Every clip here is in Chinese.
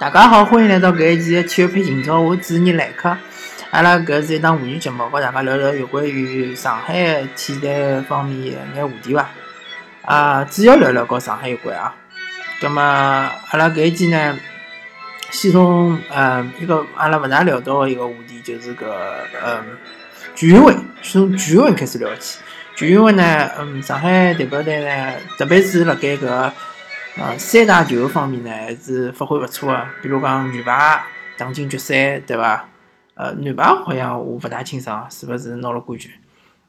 大家好，欢迎来到搿一期的体育配今朝，我主持人来客。阿拉搿是一档话剧节目，和大家聊聊有关于上海体坛方面一眼话题伐？啊，主要聊聊和上海有关啊。葛末阿拉搿一期呢，先从呃一个阿拉勿大聊到的一个话题，就是搿嗯全运会，从全运会开始聊起。全运会呢，嗯，上海代表队呢，特别是辣盖搿。呃，三大球方面呢，还是发挥勿错的。比如讲女排打进决赛，对伐？呃，男排好像我勿大清爽，是勿是拿了冠军？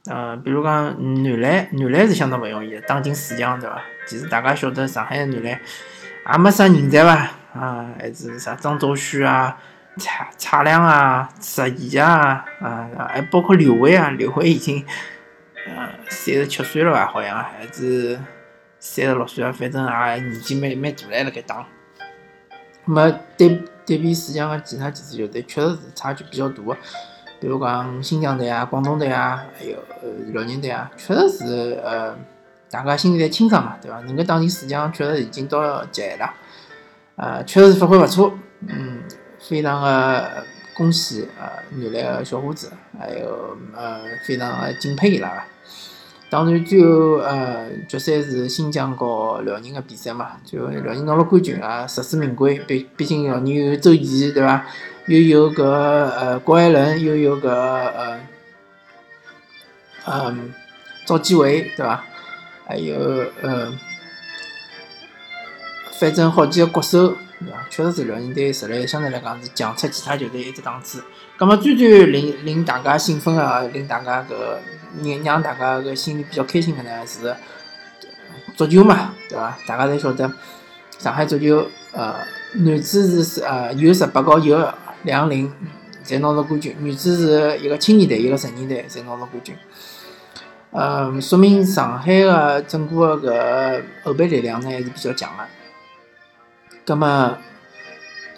呃，比如讲男篮，男篮是相当勿容易的，打进四强，对伐？其实大家晓得上海男篮也没啥人才伐？啊，还是啥张兆旭啊、蔡蔡亮啊、石毅啊，啊，还包括刘伟啊，刘伟已经呃三十七岁了吧？好像还是。三十六岁啊，反正也年纪蛮蛮大了，辣盖打。么对对比四强个其他几支球队，确实是差距比较大个。比如讲新疆队啊、广东队啊，还有呃辽宁队啊，确实是呃大家心里侪清爽嘛，对伐？能够打进四强，确实已经到极限了。呃，确实是发挥勿错，嗯，非常个恭喜呃原来个小伙子，还有呃非常个敬佩伊拉。当然，最后呃，决赛是新疆和辽宁的比赛嘛，最后辽宁拿了冠军啊，实至名归。毕毕竟辽宁有周琦，对伐？又有个呃郭艾伦，又有个呃嗯赵继伟，对伐？还有呃，反正好几个国手，对伐？确实是辽宁队实力相对来讲是强出其他球队一只档次。那么最最令令大家兴奋啊，令大家个。让让大家个心里比较开心的呢是足球嘛，对伐？大家侪晓得上海足球，呃，男子是呃有十八个有两零侪拿了冠军，女子是一个青年队一个成年队侪拿了冠军，呃，说明上海个整个个后备力量呢还是比较强个。葛么？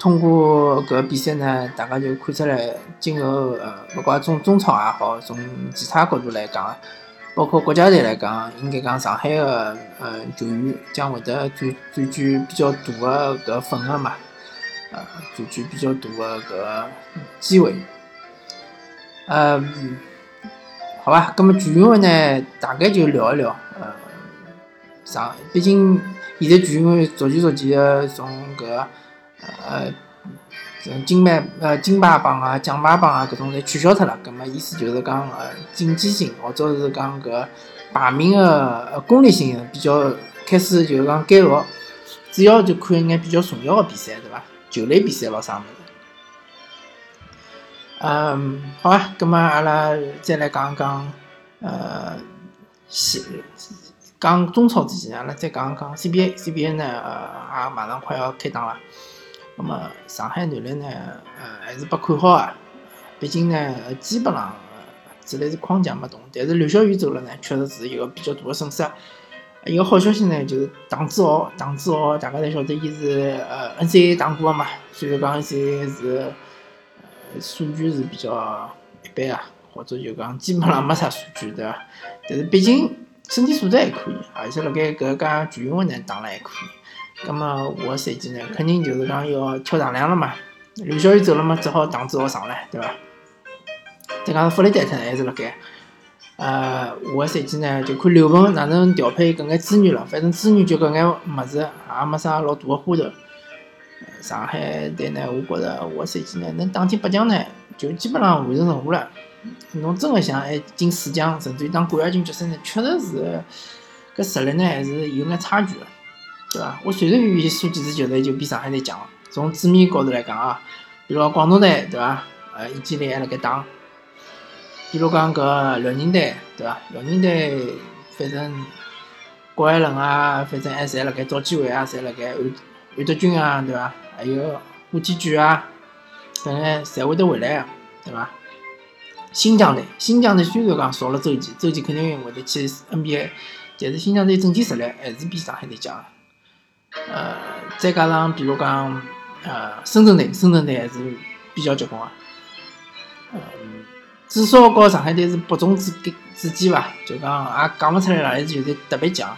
通过搿个比赛呢，大家就看出来，今后呃，勿管从中超也好，从其他角度来讲，包括国家队来讲，应该讲上海个呃球员将会得占占据比较大个搿份额嘛，呃，占据比较大个搿个机会。嗯，好吧，葛么全运会呢，大概就聊一聊，呃，上，毕竟现在全运会逐渐逐渐的从搿。呃，金牌、呃金牌榜啊、奖牌榜啊，搿种侪取消脱了。葛末意思就是讲，竞技性或者是讲搿排名个功利性比较开始就是讲减弱，主要就看一眼比较重要的比赛，对伐？球类比赛咾啥物事。嗯，好啊，葛末阿拉再来讲讲，呃，讲中超之前，阿拉再讲讲 CBA，CBA 呢，也马上快要开打了。那么上海男篮呢，呃，还是不看好啊。毕竟呢，基本上只来是框架没动。但是刘晓宇走了呢，确实是一个比较大的损失。一个好消息呢，就是唐志豪，唐志豪大家侪晓得，伊是呃 n c a 打过的嘛。虽然讲 n c a 是数据是比较一般啊，或者就讲基本上没啥数据，对伐？但是毕竟身体素质还可以，而且辣盖搿家全运会呢打了还可以。那么下个赛季呢，肯定就是讲要挑大梁了嘛。刘晓宇走了嘛，只好唐志豪上来，对伐？再讲弗雷戴特还是辣盖。呃，下个赛季呢，就看刘鹏哪能调配搿眼资源了。反正资源就搿眼物事，也没啥老大个花头。上海队呢，我觉着下个赛季呢，能打进八强呢，就基本上完成任务了。侬真个想还进四强，甚至于当冠亚军决赛呢，确实是搿实力呢，还是有眼差距个。对伐？我随随便便输几支球队就比上海队强。从纸面高头来讲啊，比如讲广东队，对伐？呃，易建联还辣盖打。比如讲搿辽宁队，对伐？辽宁队反正郭艾伦啊，反正还侪辣盖找机会啊，侪辣盖安安德君啊，对伐？还有吴天举啊，等下侪会得回来个，对伐？新疆队，新疆队虽然讲少了周琦，周琦肯定会得去 NBA，但是新疆队整体实力还是比上海队强。呃，再加上比如讲，呃，深圳队，深圳队还是比较结棍个，嗯，至少和上海队是伯仲之之间伐，就讲也讲勿出来哪一支球队特别强。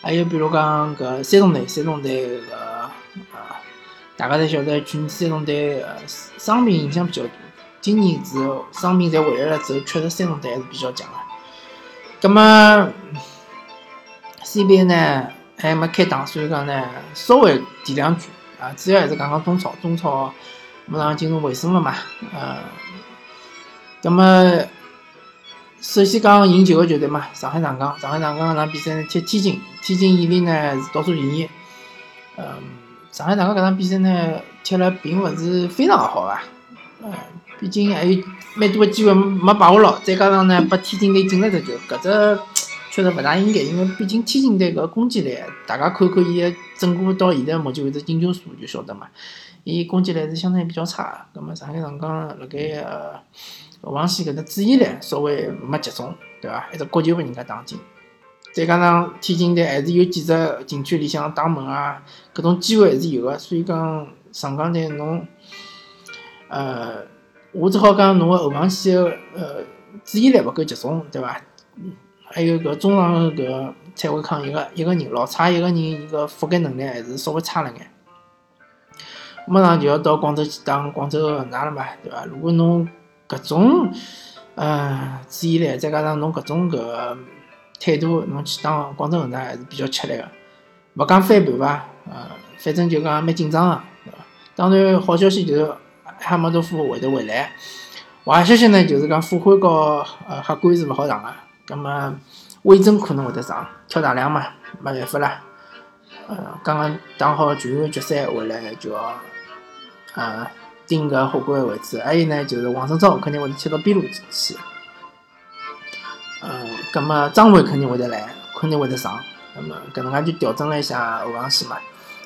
还有比如讲搿山东队，山东队搿呃大家侪晓得，去年山东队呃伤病影响比较大。今年之后伤病侪回来了之后，确实山东队还是比较强个。葛么 CBA 呢还没开打，所以讲呢稍微提两句啊，主要还是讲讲中超。中超马上进入尾声了嘛，呃，葛么首先讲赢球个球队嘛，上海上港。上海上港搿场比赛呢踢天津，天津伊利呢是倒数第一。嗯，上海上港搿场比赛呢踢了并勿是非常好啊，呃。毕竟还有蛮多个机会没把握牢，再加上呢，被天津队进了只球，搿只确实勿大应该，因为毕竟天津队搿攻击力，大家看看伊个整个到现在目前为止进球数就晓得嘛，伊攻击力是相对比较差。葛末上海上港辣盖呃后防线搿只注意力稍微没集中，对伐？一只角球被人家打进，再加上天津队还是有几只禁区里向打门啊，搿种机会还是有个，所以讲上港队侬呃。我只好讲，侬个后防线个呃注意力勿够集中，对伐？还有搿中场搿蔡伟康一个一个人，老差一个人，伊个覆盖能力还是稍微差了眼。马上就要到广州去打广州恒大了嘛，对伐？如果侬搿种呃注意力，再加上侬搿种搿态度，侬去打广州恒大还是比较吃力个。勿讲翻盘伐？呃，反正就讲蛮紧张个，对伐？当然，好消息就是。哈马多夫会得回来，坏消息呢就是讲傅欢和呃哈关是勿好上个，葛么魏征可能会得上，挑大梁嘛，没办法啦。呃，刚刚打好全员决赛回来就要呃盯搿后关位置，还有呢就是王胜超肯定会得切到边路去，呃，葛么张伟肯定会得来，肯定会得上，那么搿能介就调整了一下后防线嘛，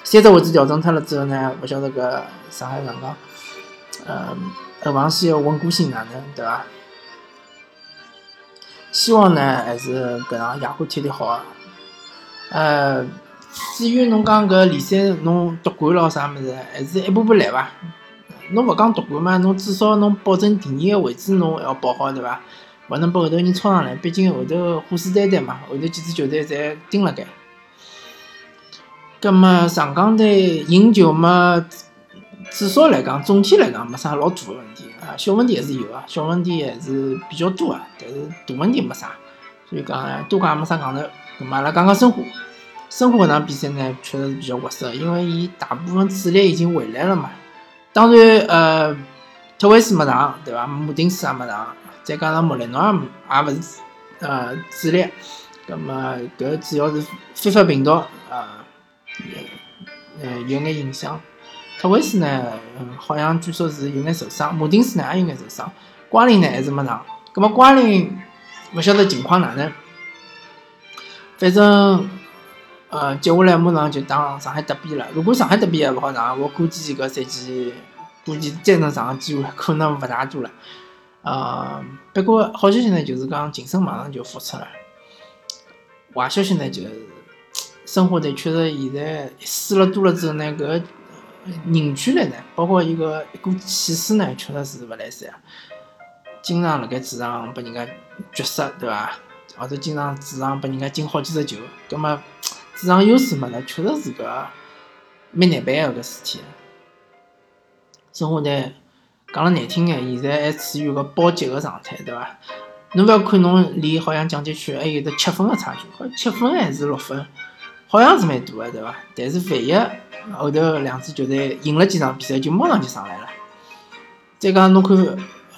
三只位置调整脱了之后呢，勿晓得搿上海上港。呃，后防线个稳固性哪能，对伐？希望呢还是搿场亚冠踢得好。呃，至于侬讲搿联赛侬夺冠咯啥物事，还是一步步来伐？侬勿讲夺冠嘛，侬至少侬保证第二个位置侬要保好，对伐？勿能拨后头人冲上来，毕竟后头虎视眈眈嘛，后头几支球队侪盯辣盖。葛末上港队赢球嘛？至少来讲，总体来讲没啥老大个问题小问题还是有啊，小问题还是比较多啊，但是大问题没啥，所以讲多讲也没啥讲头。咁阿拉讲讲申花，申花搿场比赛呢确实是比较活塞，因为伊大部分主力已经回来了嘛。当然，呃，特维斯没上，对伐？穆丁斯也没上，再加上莫雷诺也也勿是呃主力，咁么搿主要是非法病毒啊，呃有眼影响。特维斯呢，好像据说是有眼受伤，马丁斯呢也有眼受伤，瓜林呢还是没上。葛么瓜林勿晓得情况哪能，反正呃接下来马上就打上海德比了。如果上海德比还勿好上，我估计搿赛季估计再能上个机会可能勿大多了。呃，不过好消息呢就是讲晋升马上就复出了，坏消息呢就是申花队确实现在输了多了之后呢搿。凝聚力呢，包括一个一股气势呢，确实是勿来三。经常辣盖主场拨人家绝杀，对伐？或者经常主场拨人家进好几只球，葛末主场优势没了，确实是个蛮难办个搿事体。生活呢，讲了难听眼，现在还处于个保级个状态，对伐？侬勿要看侬离好像降级区还有得七分个差距，好像七分还是六分，好像是蛮大个，对伐？但是万一后头两支球队赢了几场比赛，就马上就上来了。再讲侬看，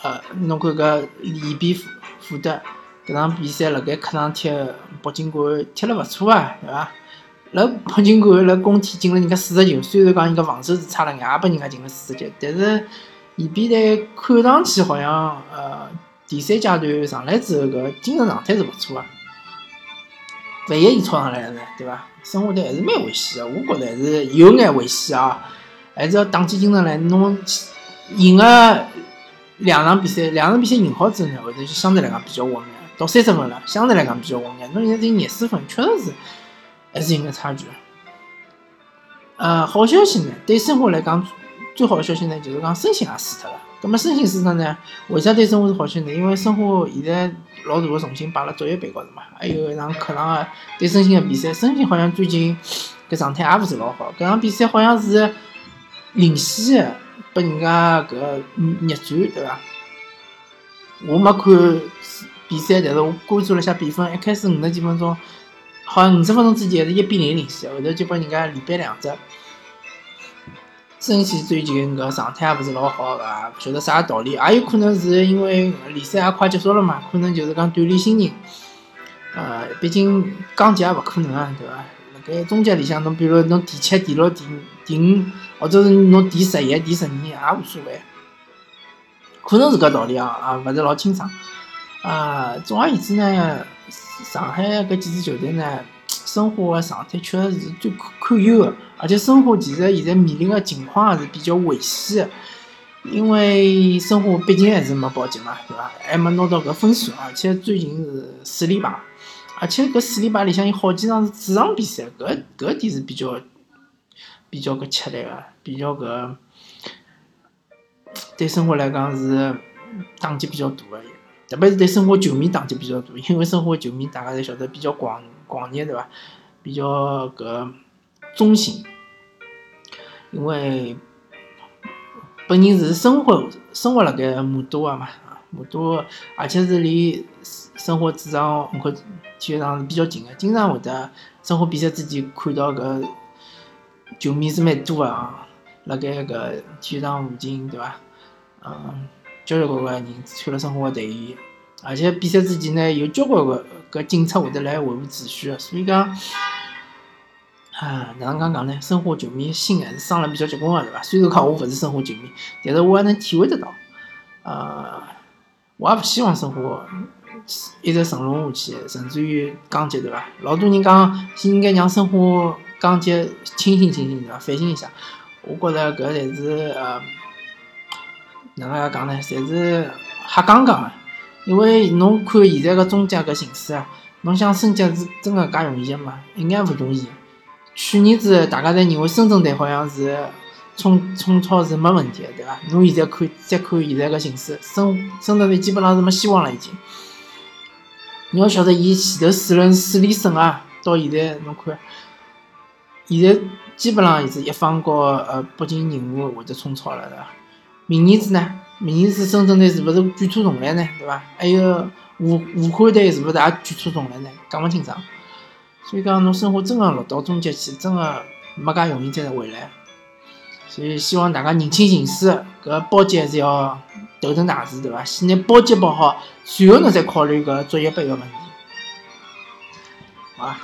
呃，侬看搿利比福福德搿场比赛辣盖客场踢北京国安踢了勿错啊，对伐？辣北京国安辣工体进了人家四十球，虽然讲人家防守是差了眼，也拨人家进了四十球，但是利比队看上去好像呃第三阶段上来之后搿精神状态是勿错啊。万一伊超上来了呢，对伐？生活队还是蛮危险的，我觉得还是有眼危险啊，还是要打起精神来。侬赢个两场比赛，两场比赛赢好之后呢，后头就相对来讲比较稳眼，到三十分了，相对来讲比较稳眼。侬现在只有廿四分，确实是还是有眼差距。呃，好消息呢，对生活来讲，最好的消息呢，就是讲申鑫也死脱了。那么申鑫死脱呢，为啥对申花是好消息呢？因为申花现在老大个重心摆辣足协杯高头嘛，还有一场客场个对申鑫个比赛，申鑫好像最近搿状态也勿是老好。搿场比赛好像是领先拨人家搿逆转，对伐？我没看比赛，但是我关注了一下比分。一开始五十几分钟，好像五十分钟之前还是一比零领先，后头就拨人家连扳两只。申鑫最近搿状态也勿是老好，个？勿晓得啥道理，也有可能是因为联赛也快结束了嘛，可能就是讲锻炼新人。呃，毕竟降级也勿可能啊，对伐？辣盖中甲里向，侬比如侬第七、第六、第第五，或者是侬第十一、第十二也无所谓，可能是搿道理啊，啊，勿是老清爽。啊，总而言之呢，上海搿几支球队呢？申花个状态确实是最堪忧个，而且申花其实现在面临个情况也是比较危险个，因为申花毕竟还是没保级嘛，对伐？还没拿到搿分数，而且最近是四连败，而且搿四连败里向有好几场是主场比赛，搿搿点是比较比较搿吃力个，比较搿对申花来讲是打击比较大个，特别是对申花球迷打击比较大，因为申花球迷大家侪晓得比较狂。狂热对伐？比较搿忠心，因为本人是生活生活辣盖魔都个嘛，魔都，而且是离生活主场门口体育场是比较近个，经常会得生活比赛之前看到搿球迷是蛮多个啊，辣盖搿体育场附近对伐？嗯，交交关关人穿了生活个队衣。而且比赛之前呢，有交关个搿警察会得来维护秩序个，所以讲，啊，哪能讲讲呢？申花球迷心还是伤了比较结棍个，对伐？虽然讲我勿是申花球迷，但是我还能体会得到。呃，我也勿希望申花一直沉沦下去，甚至于降级，对伐？老多人讲应该让申花降级，清醒清醒，对伐？反省一下。我觉着搿才是呃，哪能讲呢？侪是瞎讲讲个。因为侬看现在个中介搿形势啊，侬想升级是真个介容易个吗？一眼勿容易。去年子大家侪认为深圳队好像是冲冲超是没问题个，对伐？侬现在看再看现在个形势，深深圳队基本上是没希望了已经。你要晓得，伊前头四轮四连胜啊，到现在侬看，现在基本上是一方和呃北京人物会得冲超了，对伐？明年子呢？明年子深圳队是勿是卷土重来呢？对伐？还有武武汉队是勿是也卷土重来呢？讲勿清爽。所以讲，侬生活真个落到终结去，真个没介容易再回来。所以希望大家认清形势，搿保级还是要头等大事，对伐？先拿保级保好，随后侬再考虑搿足协杯个问题。好啊，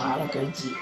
阿拉搿一期。